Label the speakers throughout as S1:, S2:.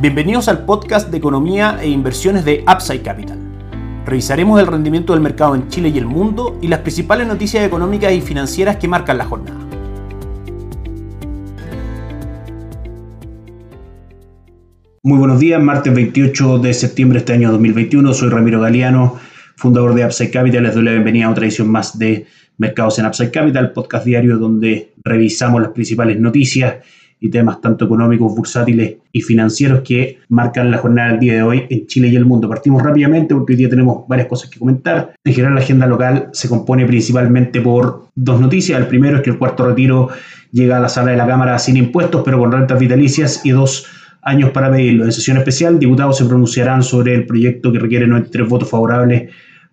S1: Bienvenidos al podcast de economía e inversiones de Upside Capital. Revisaremos el rendimiento del mercado en Chile y el mundo y las principales noticias económicas y financieras que marcan la jornada. Muy buenos días, martes 28 de septiembre de este año 2021. Soy Ramiro Galeano, fundador de Upside Capital. Les doy la bienvenida a otra edición más de Mercados en Upside Capital, podcast diario donde revisamos las principales noticias y temas tanto económicos, bursátiles y financieros que marcan la jornada del día de hoy en Chile y el mundo. Partimos rápidamente porque hoy día tenemos varias cosas que comentar. En general la agenda local se compone principalmente por dos noticias. El primero es que el cuarto retiro llega a la sala de la Cámara sin impuestos, pero con rentas vitalicias y dos años para pedirlo. En sesión especial, diputados se pronunciarán sobre el proyecto que requiere 93 votos favorables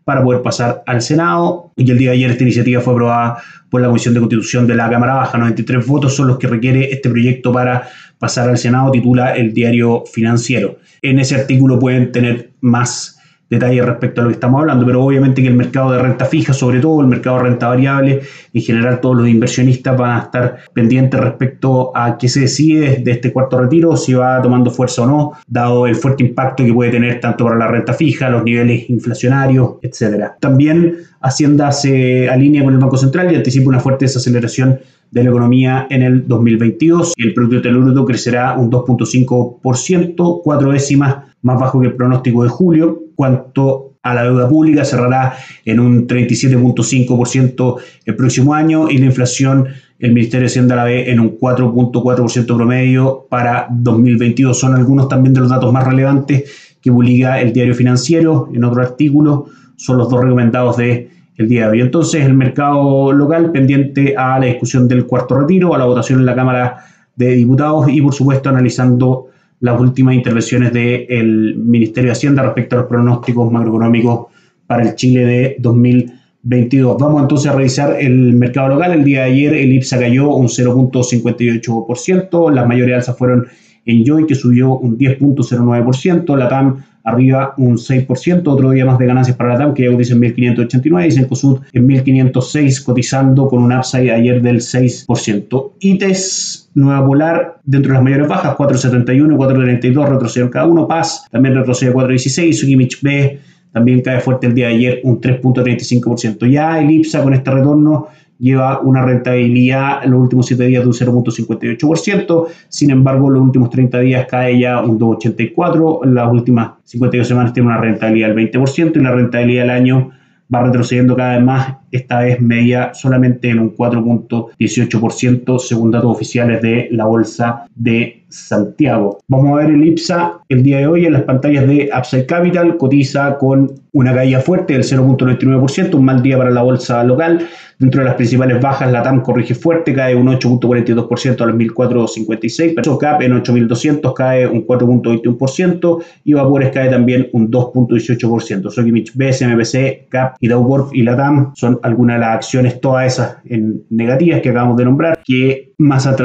S1: para poder pasar al Senado. Y el día de ayer esta iniciativa fue aprobada por la Comisión de Constitución de la Cámara Baja. 93 votos son los que requiere este proyecto para pasar al Senado, titula el diario financiero. En ese artículo pueden tener más detalles respecto a lo que estamos hablando, pero obviamente que el mercado de renta fija, sobre todo el mercado de renta variable, en general todos los inversionistas van a estar pendientes respecto a qué se decide de este cuarto retiro, si va tomando fuerza o no, dado el fuerte impacto que puede tener tanto para la renta fija, los niveles inflacionarios, etcétera. También Hacienda se alinea con el Banco Central y anticipa una fuerte desaceleración de la economía en el 2022. El Producto Bruto crecerá un 2.5%, cuatro décimas más bajo que el pronóstico de julio. Cuanto a la deuda pública, cerrará en un 37.5% el próximo año y la inflación, el Ministerio de Hacienda la ve en un 4.4% promedio para 2022. Son algunos también de los datos más relevantes que publica el diario financiero en otro artículo. Son los dos recomendados de el día de hoy. Entonces, el mercado local pendiente a la discusión del cuarto retiro, a la votación en la Cámara de Diputados y, por supuesto, analizando las últimas intervenciones del Ministerio de Hacienda respecto a los pronósticos macroeconómicos para el Chile de 2022. Vamos entonces a revisar el mercado local. El día de ayer el IPSA cayó un 0.58%, las mayores alzas fueron en Joy que subió un 10.09%, la TAM arriba un 6%, otro día más de ganancias para la TAM que ya cotiza en 1.589 y Cencosud en 1.506 cotizando con un upside ayer del 6%. ITES Nueva Polar dentro de las mayores bajas, 4.71 4.32 retrocedieron cada uno, Paz también retrocede 4.16, Sukimich B también cae fuerte el día de ayer un 3.35%. Ya el IPSA con este retorno lleva una rentabilidad en los últimos 7 días de un 0.58%, sin embargo, en los últimos 30 días cae ya un 2.84%, en las últimas 52 semanas tiene una rentabilidad del 20% y la rentabilidad del año va retrocediendo cada vez más, esta vez media solamente en un 4.18% según datos oficiales de la Bolsa de Santiago. Vamos a ver el IPSA el día de hoy en las pantallas de Upside Capital, cotiza con una caída fuerte del 0.99%, un mal día para la bolsa local. Dentro de las principales bajas, la TAM corrige fuerte, cae un 8.42% a los 1.456, pero CAP en 8.200 cae un 4.21% y Vapores cae también un 2.18%. Sokimich B, CAP y Dow y la TAM son algunas de las acciones, todas esas en negativas que acabamos de nombrar, que más ha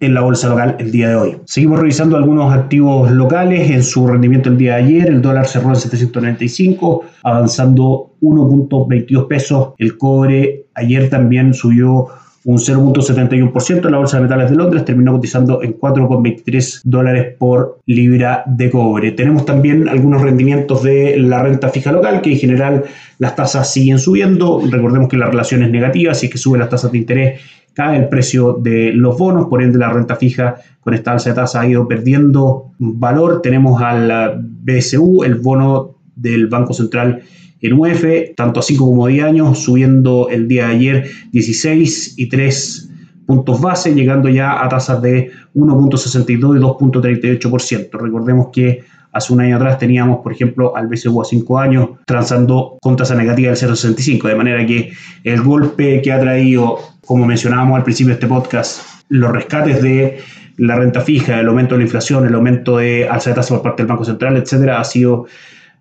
S1: en la bolsa local el día de hoy. Seguimos revisando algunos activos locales en su rendimiento el día de ayer. El dólar cerró en 795, avanzando 1.22 pesos. El cobre ayer también subió un 0.71% en la Bolsa de Metales de Londres, terminó cotizando en 4,23 dólares por libra de cobre. Tenemos también algunos rendimientos de la renta fija local, que en general las tasas siguen subiendo. Recordemos que la relación es negativa, así que suben las tasas de interés cae el precio de los bonos, por ende la renta fija con esta alza de tasa ha ido perdiendo valor. Tenemos al BSU, el bono del Banco Central en UF, tanto a 5 como a 10 años, subiendo el día de ayer 16 y 3 puntos base, llegando ya a tasas de 1.62 y 2.38%. Recordemos que hace un año atrás teníamos, por ejemplo, al BCU a 5 años transando con tasa negativa del 0.65, de manera que el golpe que ha traído como mencionábamos al principio de este podcast, los rescates de la renta fija, el aumento de la inflación, el aumento de alza de tasa por parte del Banco Central, etcétera, ha sido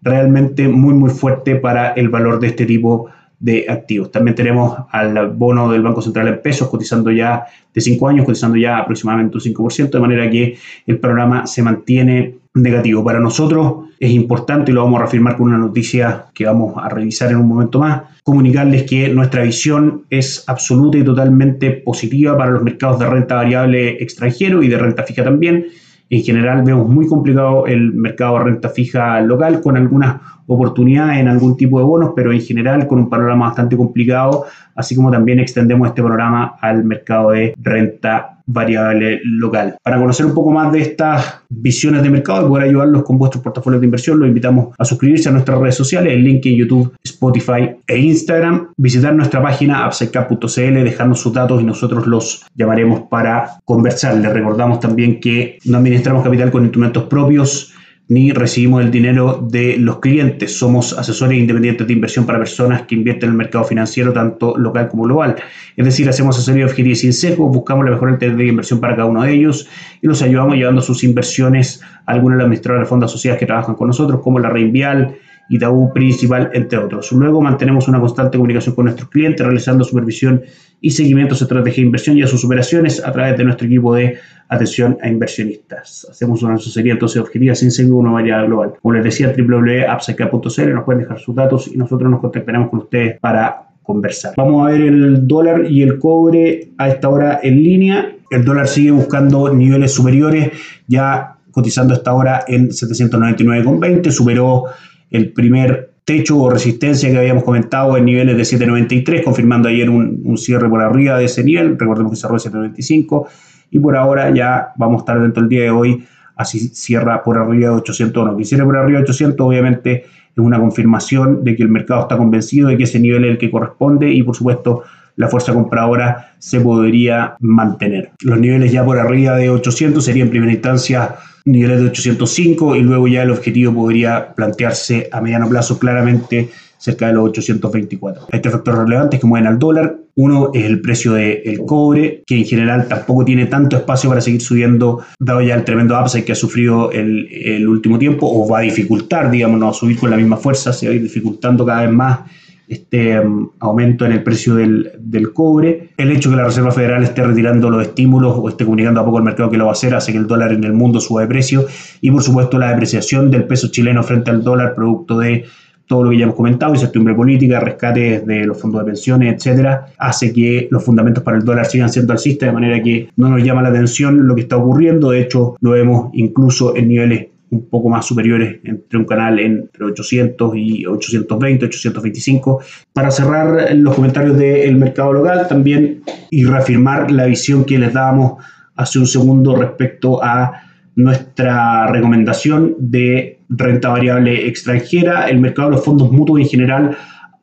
S1: realmente muy, muy fuerte para el valor de este tipo de activos. También tenemos al bono del Banco Central en pesos cotizando ya de 5 años, cotizando ya aproximadamente un 5%, de manera que el programa se mantiene negativo. Para nosotros es importante, y lo vamos a reafirmar con una noticia que vamos a revisar en un momento más, comunicarles que nuestra visión es absoluta y totalmente positiva para los mercados de renta variable extranjero y de renta fija también. En general vemos muy complicado el mercado de renta fija local con algunas oportunidades en algún tipo de bonos, pero en general con un panorama bastante complicado, así como también extendemos este panorama al mercado de renta variable local. Para conocer un poco más de estas visiones de mercado y poder ayudarlos con vuestros portafolios de inversión, los invitamos a suscribirse a nuestras redes sociales, el link en YouTube, Spotify e Instagram, visitar nuestra página upsidecap.cl, dejarnos sus datos y nosotros los llamaremos para conversar. Les recordamos también que no administramos capital con instrumentos propios ni recibimos el dinero de los clientes. Somos asesores independientes de inversión para personas que invierten en el mercado financiero, tanto local como global. Es decir, hacemos asesoría objetiva y sin sesgo, buscamos la mejor alternativa de inversión para cada uno de ellos y los ayudamos llevando sus inversiones a algunos de los administradores de fondos asociados que trabajan con nosotros, como la Reinvial, Itaú Principal, entre otros. Luego mantenemos una constante comunicación con nuestros clientes, realizando supervisión y seguimiento a estrategia de inversión y a sus operaciones a través de nuestro equipo de atención a inversionistas. Hacemos una asesoría entonces objetiva sin seguir una variable global. Como les decía, www.apsec.cl nos pueden dejar sus datos y nosotros nos contactaremos con ustedes para conversar. Vamos a ver el dólar y el cobre a esta hora en línea. El dólar sigue buscando niveles superiores, ya cotizando a esta hora en 799,20, superó el primer techo o resistencia que habíamos comentado en niveles de 793, confirmando ayer un, cierre por arriba de ese nivel, recordemos que cerró en 795 y por ahora ya vamos a estar dentro del día de hoy, así cierra por arriba de 801. Que cierre por arriba de 800 obviamente es una confirmación de que el mercado está convencido de que ese nivel es el que corresponde y por supuesto la fuerza compradora se podría mantener. Los niveles ya por arriba de 800 serían en primera instancia niveles de 805 y luego ya el objetivo podría plantearse a mediano plazo claramente cerca de los 824. Hay tres factores relevantes que mueven al dólar. Uno es el precio del cobre, que en general tampoco tiene tanto espacio para seguir subiendo, dado ya el tremendo upside que ha sufrido el, el último tiempo, o va a dificultar, digamos, no a subir con la misma fuerza, se va a ir dificultando cada vez más este um, aumento en el precio del, del, cobre. El hecho que la Reserva Federal esté retirando los estímulos o esté comunicando a poco al mercado que lo va a hacer hace que el dólar en el mundo suba de precio y por supuesto la depreciación del peso chileno frente al dólar producto de todo lo que ya hemos comentado, incertidumbre política, rescates de los fondos de pensiones, etcétera, hace que los fundamentos para el dólar sigan siendo alcistas, de manera que no nos llama la atención lo que está ocurriendo. De hecho, lo vemos incluso en niveles un poco más superiores entre un canal entre 800 y 820, 825. Para cerrar los comentarios del mercado local también y reafirmar la visión que les dábamos hace un segundo respecto a nuestra recomendación de renta variable extranjera. El mercado de los fondos mutuos en general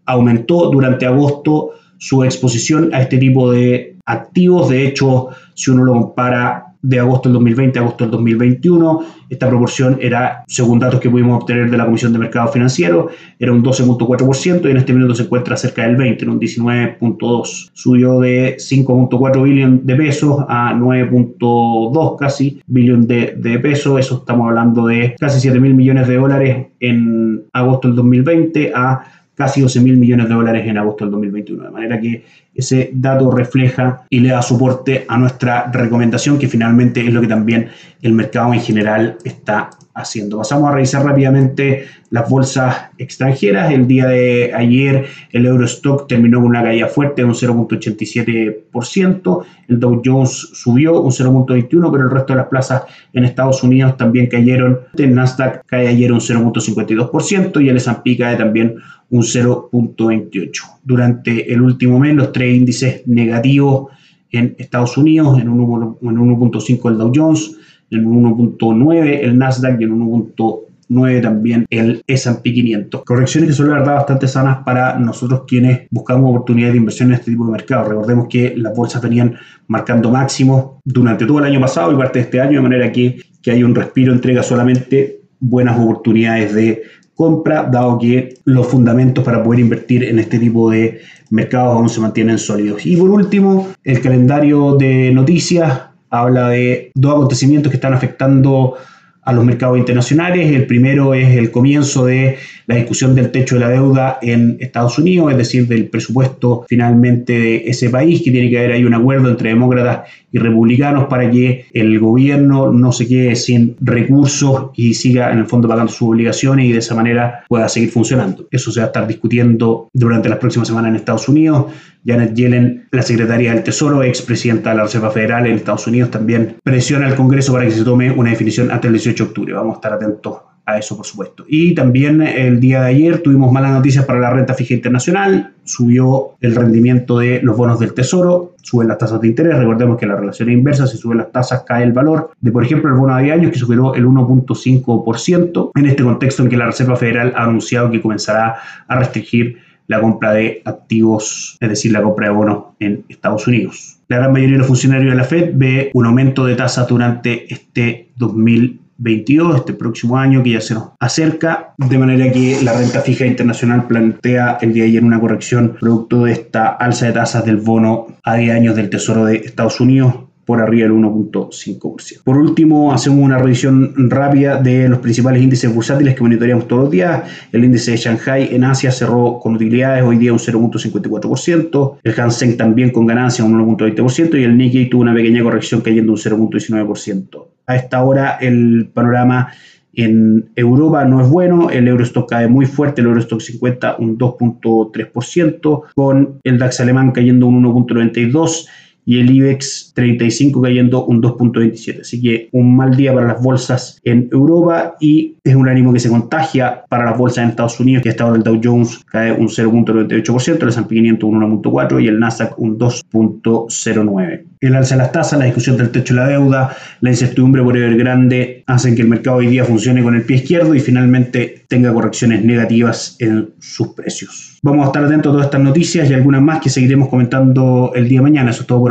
S1: aumentó durante agosto su exposición a este tipo de activos. De hecho, si uno lo compara de agosto del 2020 a agosto del 2021. Esta proporción era, según datos que pudimos obtener de la Comisión de Mercado Financiero, era un 12.4% y en este minuto se encuentra cerca del 20, en un 19.2. Subió de 5.4 billones de pesos a 9.2 casi billones de, de pesos. Eso estamos hablando de casi 7 mil millones de dólares en agosto del 2020 a casi 12 mil millones de dólares en agosto del 2021. De manera que ese dato refleja y le da soporte a nuestra recomendación, que finalmente es lo que también el mercado en general está haciendo. Pasamos a revisar rápidamente las bolsas extranjeras. El día de ayer el Eurostock terminó con una caída fuerte de un 0.87%. El Dow Jones subió un 0.21%, pero el resto de las plazas en Estados Unidos también cayeron. El Nasdaq cae ayer un 0.52% y el S&P cae también un 0.28%. Durante el último mes los tres índices negativos en Estados Unidos, en un 1.5 el Dow Jones, en un 1.9 el Nasdaq y en un 1.9 también el S&P 500. Correcciones que son la verdad bastante sanas para nosotros quienes buscamos oportunidades de inversión en este tipo de mercado. Recordemos que las bolsas venían marcando máximos durante todo el año pasado y parte de este año, de manera que, que hay un respiro entrega solamente buenas oportunidades de compra, dado que los fundamentos para poder invertir en este tipo de mercados aún se mantienen sólidos. Y por último, el calendario de noticias habla de dos acontecimientos que están afectando a los mercados internacionales. El primero es el comienzo de la discusión del techo de la deuda en Estados Unidos, es decir, del presupuesto finalmente de ese país, que tiene que haber ahí un acuerdo entre demócratas y republicanos para que el gobierno no se quede sin recursos y siga en el fondo pagando sus obligaciones y de esa manera pueda seguir funcionando. Eso se va a estar discutiendo durante las próximas semanas en Estados Unidos. Janet Yellen, la secretaria del Tesoro, expresidenta de la Reserva Federal en Estados Unidos, también presiona al Congreso para que se tome una definición hasta el 18 de octubre. Vamos a estar atentos a eso, por supuesto. Y también el día de ayer tuvimos malas noticias para la renta fija internacional, subió el rendimiento de los bonos del Tesoro, suben las tasas de interés, recordemos que la relación es inversa, si suben las tasas cae el valor de, por ejemplo, el bono de años que superó el 1.5% en este contexto en que la Reserva Federal ha anunciado que comenzará a restringir la compra de activos, es decir, la compra de bonos en Estados Unidos. La gran mayoría de los funcionarios de la Fed ve un aumento de tasas durante este 2020 22, este próximo año que ya se nos acerca, de manera que la renta fija internacional plantea el día de ayer una corrección producto de esta alza de tasas del bono a 10 años del Tesoro de Estados Unidos por arriba del 1.5%. Por último, hacemos una revisión rápida de los principales índices bursátiles que monitoreamos todos los días. El índice de Shanghai en Asia cerró con utilidades hoy día un 0.54%, el Hansen también con ganancia un 1.20% y el Nikkei tuvo una pequeña corrección cayendo un 0.19%. A esta hora el panorama en Europa no es bueno, el Eurostock cae muy fuerte, el Eurostock 50 un 2.3%, con el DAX alemán cayendo un 1.92% y el IBEX 35 cayendo un 2.27. Así que un mal día para las bolsas en Europa y es un ánimo que se contagia para las bolsas en Estados Unidos, que hasta ahora el Dow Jones cae un 0.98%, el S&P 500 un 1.4% y el Nasdaq un 2.09%. El alza de las tasas, la discusión del techo de la deuda, la incertidumbre por grande hacen que el mercado hoy día funcione con el pie izquierdo y finalmente tenga correcciones negativas en sus precios. Vamos a estar atentos a todas estas noticias y algunas más que seguiremos comentando el día de mañana. Eso es todo